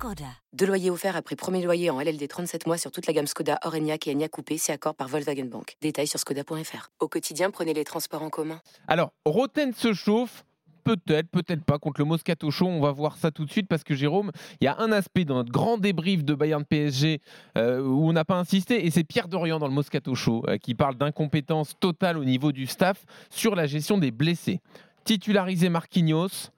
Skoda. Deux loyers offerts après premier loyer en LLD 37 mois sur toute la gamme Skoda, Orenia et Enya Coupé, c'est accord par Volkswagen Bank. Détails sur skoda.fr. Au quotidien, prenez les transports en commun. Alors, Roten se chauffe. Peut-être, peut-être pas contre le Moscato Show. On va voir ça tout de suite parce que Jérôme, il y a un aspect dans notre grand débrief de Bayern PSG euh, où on n'a pas insisté et c'est Pierre Dorian dans le Moscato Show euh, qui parle d'incompétence totale au niveau du staff sur la gestion des blessés. Titulariser Marquinhos,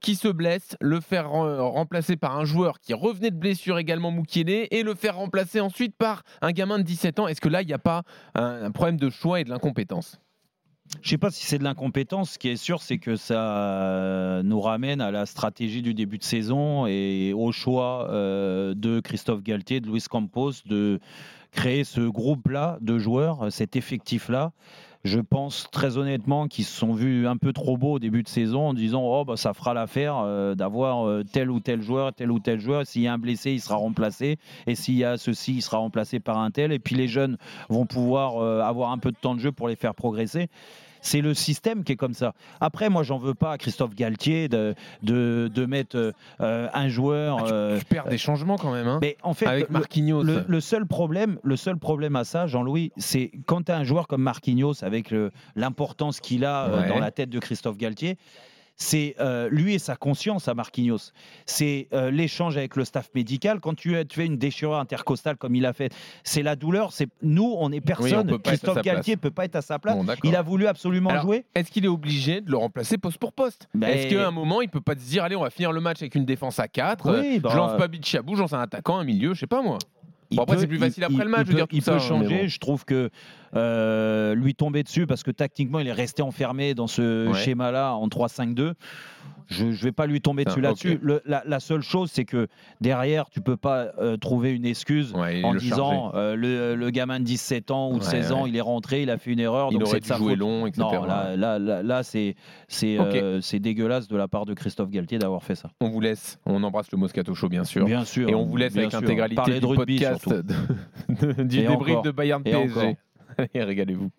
qui se blesse, le faire remplacer par un joueur qui revenait de blessure également Moukielé et le faire remplacer ensuite par un gamin de 17 ans. Est-ce que là, il n'y a pas un, problème de choix et de l'incompétence? Je ne sais pas si c'est de l'incompétence. Ce qui est sûr, c'est que ça nous ramène à la stratégie du début de saison et au choix euh, de Christophe Galtier, de Luis Campos, de créer ce groupe-là de joueurs, cet effectif-là. Je pense très honnêtement qu'ils se sont vus un peu trop beaux au début de saison en disant oh bah ça fera l'affaire euh, d'avoir euh, tel ou tel joueur, tel ou tel joueur. S'il y a un blessé, il sera remplacé et s'il y a ceci, il sera remplacé par un tel. Et puis les jeunes vont pouvoir euh, avoir un peu de temps de jeu pour les faire progresser. C'est le système qui est comme ça. Après, moi, j'en veux pas à Christophe Galtier de, de, mettre euh, un joueur. Ah, tu, euh, perds des changements quand même. Hein, mais en fait, avec Marquinhos. Le, seul problème, le seul problème à ça, Jean-Louis, c'est quand tu as un joueur comme Marquinhos avec l'importance qu'il a euh, dans la tête de Christophe Galtier c'est euh, lui et sa conscience à Marquinhos. C'est euh, l'échange avec le staff médical. Quand tu, fais une déchirure intercostale comme il a fait, c'est la douleur. C'est nous, on est personne. Christophe Galtier peut pas être à sa place. il a voulu absolument jouer. Est-ce qu'il est obligé de le remplacer poste pour poste? Ben, Est-ce qu'à un moment, il peut pas se dire allez, on va finir le match avec une défense à 4 oui, Je bah, lance pas Bichabou, je lance un attaquant, un milieu, je sais pas moi. Bon, après, c'est plus facile après le match. Il, dire, il peut changer. Je trouve que euh, lui tomber dessus parce que tactiquement, il est resté enfermé dans ce schéma-là en 3-5-2. Je ne vais pas lui tomber dessus là-dessus. La, seule chose, c'est que derrière, tu peux pas euh, trouver une excuse en disant euh, le, gamin de 17 ans ou de 16 ans, il est rentré, il a fait une erreur, il donc de sa faute. long, etc. Non, là, là, c'est c'est dégueulasse de la part de Christophe Galtier d'avoir fait ça. On vous laisse. On embrasse le Moscato Show, bien sûr. Bien sûr. Et on vous laisse avec l'intégralité du podcast du débrief de Bayern PSG. Régalez-vous.